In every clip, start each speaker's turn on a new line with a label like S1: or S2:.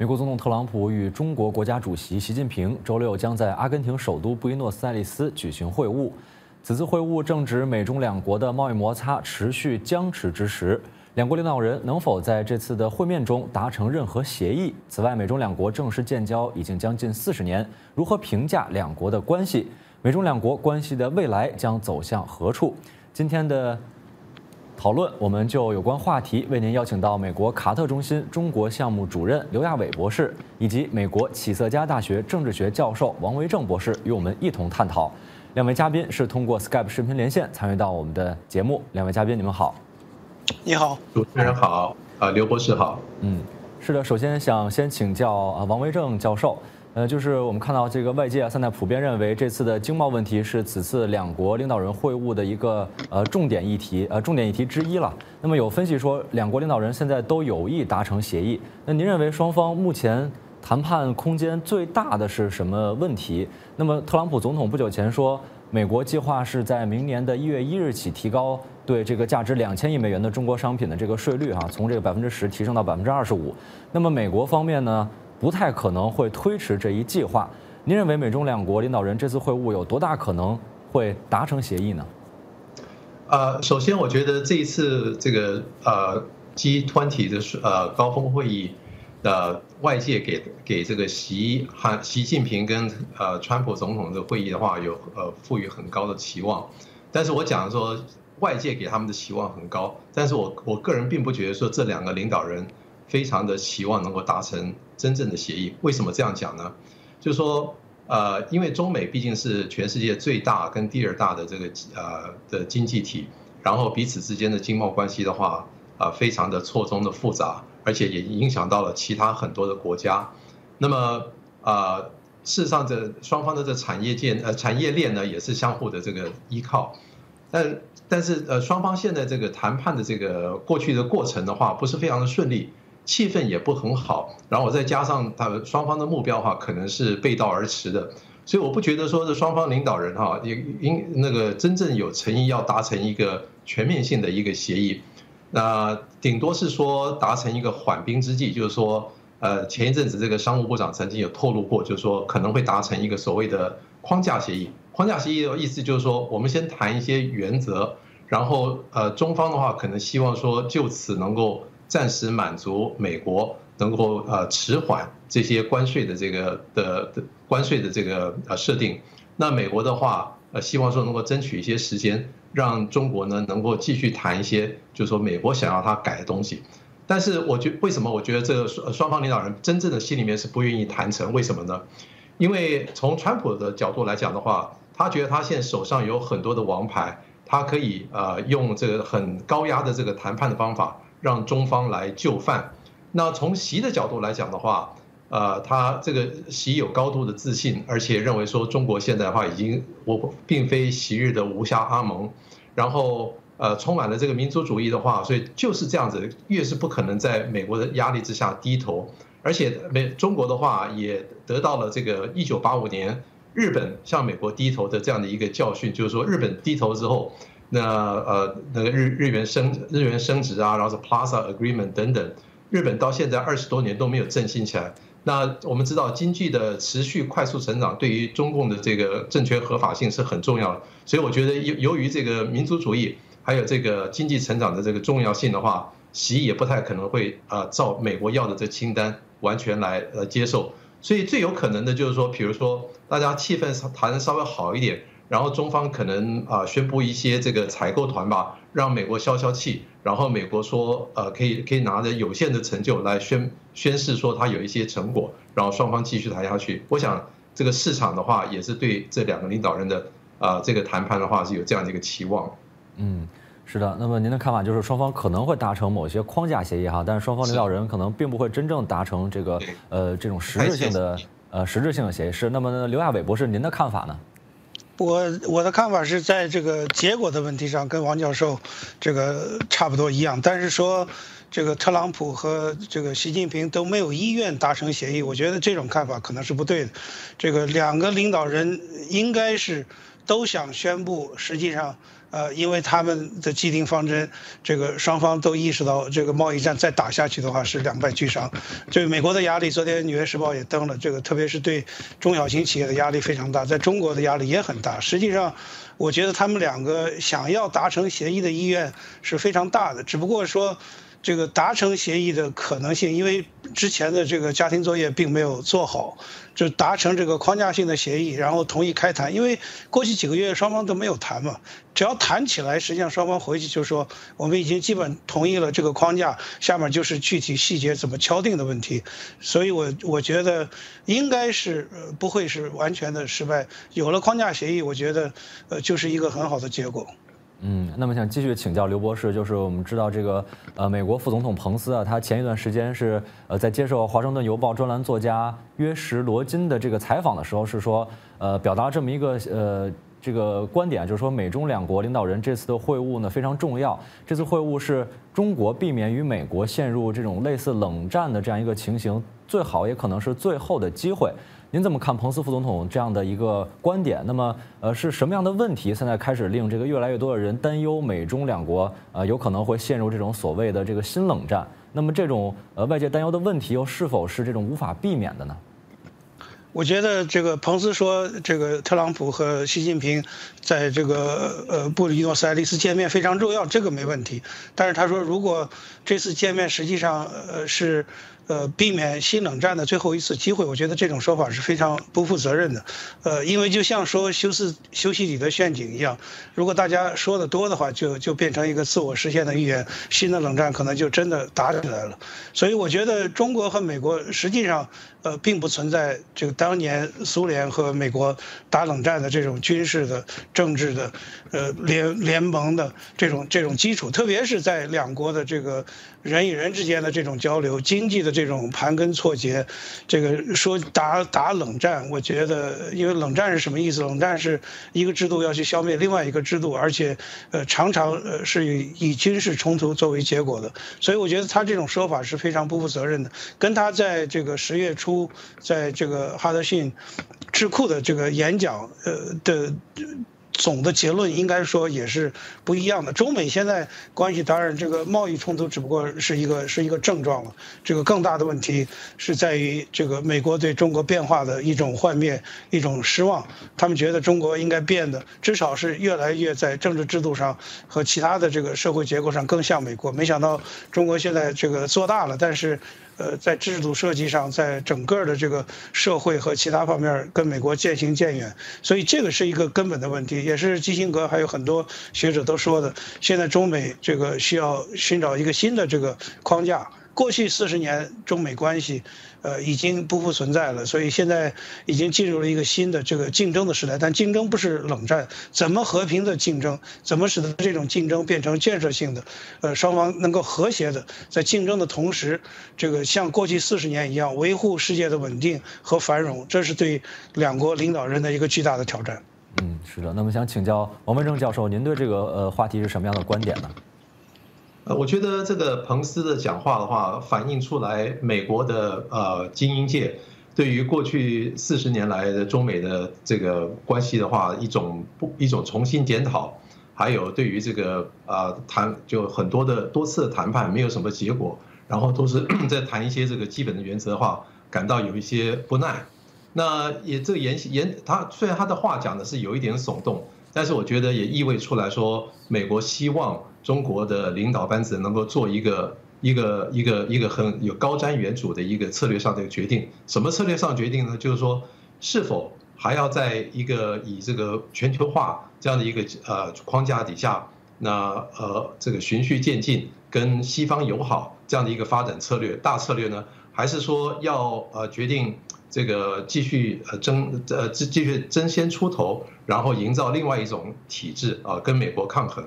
S1: 美国总统特朗普与中国国家主席习近平周六将在阿根廷首都布宜诺斯艾利斯举行会晤。此次会晤正值美中两国的贸易摩擦持续僵持之时，两国领导人能否在这次的会面中达成任何协议？此外，美中两国正式建交已经将近四十年，如何评价两国的关系？美中两国关系的未来将走向何处？今天的。讨论，我们就有关话题为您邀请到美国卡特中心中国项目主任刘亚伟博士，以及美国启瑟加大学政治学教授王维正博士与我们一同探讨。两位嘉宾是通过 Skype 视频连线参与到我们的节目。两位嘉宾，你们好。
S2: 你好，
S3: 主持人好，啊，刘博士好。
S1: 嗯，是的，首先想先请教啊王维正教授。呃，就是我们看到这个外界啊，现在普遍认为这次的经贸问题是此次两国领导人会晤的一个呃重点议题，呃重点议题之一了。那么有分析说，两国领导人现在都有意达成协议。那您认为双方目前谈判空间最大的是什么问题？那么特朗普总统不久前说，美国计划是在明年的一月一日起提高对这个价值两千亿美元的中国商品的这个税率哈，从这个百分之十提升到百分之二十五。那么美国方面呢？不太可能会推迟这一计划。您认为美中两国领导人这次会晤有多大可能会达成协议呢？
S3: 呃，首先我觉得这一次这个呃 G20 的呃高峰会议的外界给给这个习韩习近平跟呃川普总统的会议的话，有呃赋予很高的期望。但是我讲说外界给他们的期望很高，但是我我个人并不觉得说这两个领导人。非常的期望能够达成真正的协议。为什么这样讲呢？就是说，呃，因为中美毕竟是全世界最大跟第二大的这个呃的经济体，然后彼此之间的经贸关系的话，啊，非常的错综的复杂，而且也影响到了其他很多的国家。那么，啊，事实上这双方的这产业链呃产业链呢，也是相互的这个依靠。但但是呃，双方现在这个谈判的这个过去的过程的话，不是非常的顺利。气氛也不很好，然后我再加上他们双方的目标哈，可能是背道而驰的，所以我不觉得说这双方领导人哈，也应那个真正有诚意要达成一个全面性的一个协议，那顶多是说达成一个缓兵之计，就是说，呃，前一阵子这个商务部长曾经有透露过，就是说可能会达成一个所谓的框架协议，框架协议的意思就是说，我们先谈一些原则，然后呃，中方的话可能希望说就此能够。暂时满足美国能够呃迟缓这些关税的这个的的关税的这个呃设定，那美国的话呃希望说能够争取一些时间，让中国呢能够继续谈一些就是说美国想要他改的东西，但是我觉为什么我觉得这个双双方领导人真正的心里面是不愿意谈成？为什么呢？因为从川普的角度来讲的话，他觉得他现在手上有很多的王牌，他可以呃用这个很高压的这个谈判的方法。让中方来就范。那从习的角度来讲的话，呃，他这个习有高度的自信，而且认为说中国现在的话已经我并非昔日的吴下阿蒙，然后呃充满了这个民族主义的话，所以就是这样子，越是不可能在美国的压力之下低头，而且美中国的话也得到了这个一九八五年日本向美国低头的这样的一个教训，就是说日本低头之后。那呃，那个日日元升日元升值啊，然后是 Plaza Agreement 等等，日本到现在二十多年都没有振兴起来。那我们知道，经济的持续快速成长对于中共的这个政权合法性是很重要的。所以我觉得，由由于这个民族主义还有这个经济成长的这个重要性的话，习也不太可能会啊照美国要的这清单完全来呃接受。所以最有可能的就是说，比如说大家气氛谈的稍微好一点。然后中方可能啊宣布一些这个采购团吧，让美国消消气。然后美国说呃可以可以拿着有限的成就来宣宣示说他有一些成果，然后双方继续谈下去。我想这个市场的话也是对这两个领导人的啊这个谈判的话是有这样的一个期望。
S1: 嗯，是的。那么您的看法就是双方可能会达成某些框架协议哈，但是双方领导人可能并不会真正达成这个呃这种实质性的呃实质性的协议。是。那么刘亚伟博士，您的看法呢？
S2: 我我的看法是在这个结果的问题上跟王教授这个差不多一样，但是说这个特朗普和这个习近平都没有意愿达成协议，我觉得这种看法可能是不对的。这个两个领导人应该是都想宣布，实际上呃，因为他们的既定方针，这个双方都意识到，这个贸易战再打下去的话是两败俱伤。这个美国的压力，昨天《纽约时报》也登了，这个特别是对中小型企业的压力非常大，在中国的压力也很大。实际上，我觉得他们两个想要达成协议的意愿是非常大的，只不过说。这个达成协议的可能性，因为之前的这个家庭作业并没有做好，就达成这个框架性的协议，然后同意开谈。因为过去几个月双方都没有谈嘛，只要谈起来，实际上双方回去就说我们已经基本同意了这个框架，下面就是具体细节怎么敲定的问题。所以我我觉得应该是不会是完全的失败。有了框架协议，我觉得呃就是一个很好的结果。
S1: 嗯，那么想继续请教刘博士，就是我们知道这个呃，美国副总统彭斯啊，他前一段时间是呃在接受《华盛顿邮报》专栏作家约什罗金的这个采访的时候，是说呃表达这么一个呃这个观点，就是说美中两国领导人这次的会晤呢非常重要，这次会晤是中国避免与美国陷入这种类似冷战的这样一个情形，最好也可能是最后的机会。您怎么看彭斯副总统这样的一个观点？那么，呃，是什么样的问题现在开始令这个越来越多的人担忧美中两国呃有可能会陷入这种所谓的这个新冷战？那么这种呃外界担忧的问题又是否是这种无法避免的呢？
S2: 我觉得这个彭斯说，这个特朗普和习近平在这个呃布宜诺斯艾利斯见面非常重要，这个没问题。但是他说，如果这次见面实际上呃是。呃，避免新冷战的最后一次机会，我觉得这种说法是非常不负责任的。呃，因为就像说休斯休息底的陷阱一样，如果大家说的多的话，就就变成一个自我实现的预言，新的冷战可能就真的打起来了。所以我觉得中国和美国实际上呃并不存在这个当年苏联和美国打冷战的这种军事的、政治的呃联联盟的这种这种基础，特别是在两国的这个人与人之间的这种交流、经济的这。这种盘根错节，这个说打打冷战，我觉得，因为冷战是什么意思？冷战是一个制度要去消灭另外一个制度，而且，呃，常常呃是以以军事冲突作为结果的。所以，我觉得他这种说法是非常不负责任的，跟他在这个十月初在这个哈德逊智库的这个演讲，呃的。总的结论应该说也是不一样的。中美现在关系当然这个贸易冲突只不过是一个是一个症状了，这个更大的问题是在于这个美国对中国变化的一种幻灭、一种失望。他们觉得中国应该变得至少是越来越在政治制度上和其他的这个社会结构上更像美国。没想到中国现在这个做大了，但是。呃，在制度设计上，在整个的这个社会和其他方面跟美国渐行渐远，所以这个是一个根本的问题，也是基辛格还有很多学者都说的。现在中美这个需要寻找一个新的这个框架。过去四十年中美关系。呃，已经不复存在了，所以现在已经进入了一个新的这个竞争的时代。但竞争不是冷战，怎么和平的竞争？怎么使得这种竞争变成建设性的？呃，双方能够和谐的在竞争的同时，这个像过去四十年一样维护世界的稳定和繁荣，这是对两国领导人的一个巨大的挑战。
S1: 嗯，是的。那么想请教王文正教授，您对这个呃话题是什么样的观点呢？
S3: 呃，我觉得这个彭斯的讲话的话，反映出来美国的呃精英界对于过去四十年来的中美的这个关系的话，一种不一种重新检讨，还有对于这个呃谈就很多的多次的谈判没有什么结果，然后都是 在谈一些这个基本的原则的话，感到有一些不耐。那也这个言言他虽然他的话讲的是有一点耸动，但是我觉得也意味出来说美国希望。中国的领导班子能够做一个一个一个一个很有高瞻远瞩的一个策略上的决定。什么策略上决定呢？就是说，是否还要在一个以这个全球化这样的一个呃框架底下，那呃这个循序渐进，跟西方友好这样的一个发展策略大策略呢？还是说要呃决定这个继续呃争呃继继续争先出头，然后营造另外一种体制啊，跟美国抗衡？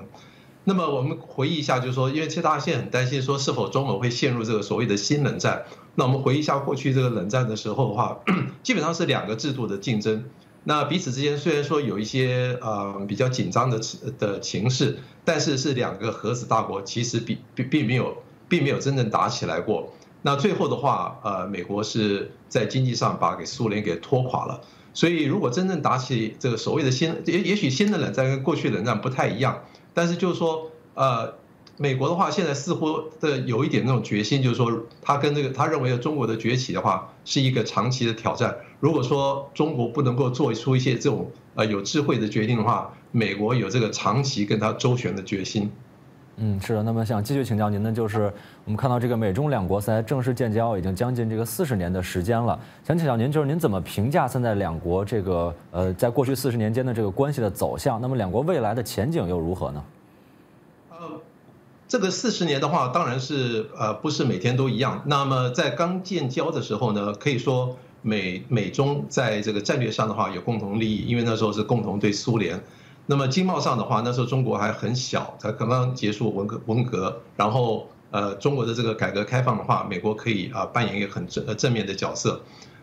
S3: 那么我们回忆一下，就是说，因为其实大家现在很担心，说是否中美会陷入这个所谓的新冷战。那我们回忆一下过去这个冷战的时候的话，基本上是两个制度的竞争。那彼此之间虽然说有一些呃比较紧张的的情势，但是是两个核子大国，其实并并并没有并没有真正打起来过。那最后的话，呃，美国是在经济上把给苏联给拖垮了。所以如果真正打起这个所谓的新，也也许新的冷战跟过去冷战不太一样。但是就是说，呃，美国的话现在似乎的有一点那种决心，就是说他跟这个他认为的中国的崛起的话是一个长期的挑战。如果说中国不能够做出一些这种呃有智慧的决定的话，美国有这个长期跟他周旋的决心。
S1: 嗯，是的。那么想继续请教您的就是，我们看到这个美中两国在正式建交已经将近这个四十年的时间了。想请教您，就是您怎么评价现在两国这个呃，在过去四十年间的这个关系的走向？那么两国未来的前景又如何呢？
S3: 呃，这个四十年的话，当然是呃不是每天都一样。那么在刚建交的时候呢，可以说美美中在这个战略上的话有共同利益，因为那时候是共同对苏联。那么经贸上的话，那时候中国还很小，才刚刚结束文革，文革，然后呃，中国的这个改革开放的话，美国可以啊扮演一个很正呃正面的角色。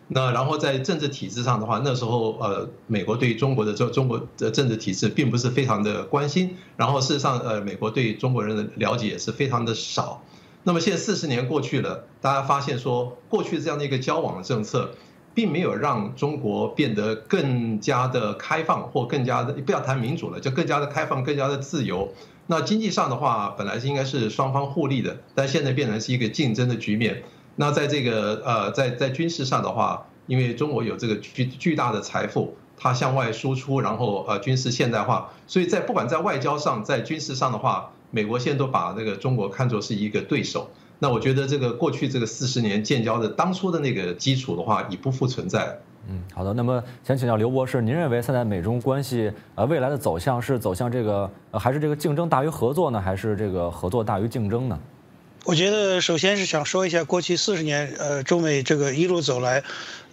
S3: 那然后在政治体制上的话，那时候呃，美国对中国的这中国的政治体制并不是非常的关心，然后事实上呃，美国对中国人的了解也是非常的少。那么现在四十年过去了，大家发现说，过去这样的一个交往的政策。并没有让中国变得更加的开放，或更加的不要谈民主了，就更加的开放、更加的自由。那经济上的话，本来是应该是双方互利的，但现在变成是一个竞争的局面。那在这个呃，在在军事上的话，因为中国有这个巨巨大的财富，它向外输出，然后呃军事现代化，所以在不管在外交上，在军事上的话，美国现在都把那个中国看作是一个对手。那我觉得这个过去这个四十年建交的当初的那个基础的话，已不复存在。
S1: 嗯，好的。那么想请教刘博士，您认为现在美中关系呃未来的走向是走向这个呃还是这个竞争大于合作呢，还是这个合作大于竞争呢？
S2: 我觉得首先是想说一下过去四十年呃中美这个一路走来。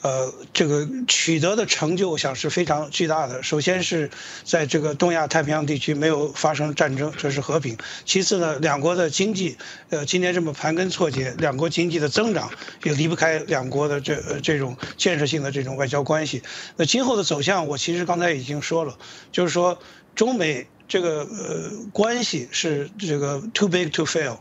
S2: 呃，这个取得的成就，我想是非常巨大的。首先是在这个东亚太平洋地区没有发生战争，这是和平。其次呢，两国的经济，呃，今天这么盘根错节，两国经济的增长也离不开两国的这这种建设性的这种外交关系。那今后的走向，我其实刚才已经说了，就是说中美这个呃关系是这个 too big to fail。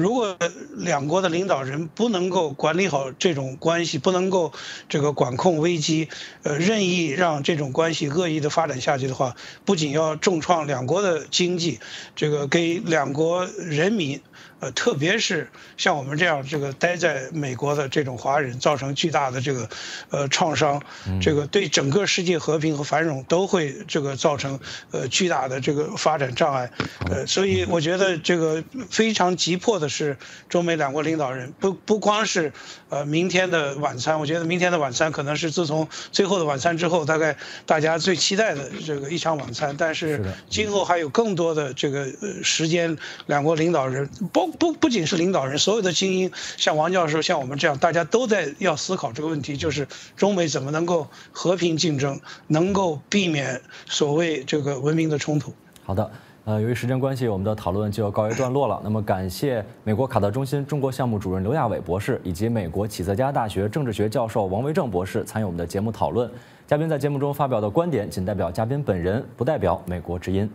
S2: 如果两国的领导人不能够管理好这种关系，不能够这个管控危机，呃，任意让这种关系恶意的发展下去的话，不仅要重创两国的经济，这个给两国人民。呃，特别是像我们这样这个待在美国的这种华人，造成巨大的这个呃创伤，这个对整个世界和平和繁荣都会这个造成呃巨大的这个发展障碍。呃，所以我觉得这个非常急迫的是，中美两国领导人不不光是呃明天的晚餐，我觉得明天的晚餐可能是自从最后的晚餐之后，大概大家最期待的这个一场晚餐。但是今后还有更多的这个呃时间，两国领导人不。不不仅是领导人，所有的精英，像王教授，像我们这样，大家都在要思考这个问题，就是中美怎么能够和平竞争，能够避免所谓这个文明的冲突。
S1: 好的，呃，由于时间关系，我们的讨论就要告一段落了。那么，感谢美国卡特中心中国项目主任刘亚伟博士，以及美国启泽家大学政治学教授王维正博士参与我们的节目讨论。嘉宾在节目中发表的观点仅代表嘉宾本人，不代表美国之音。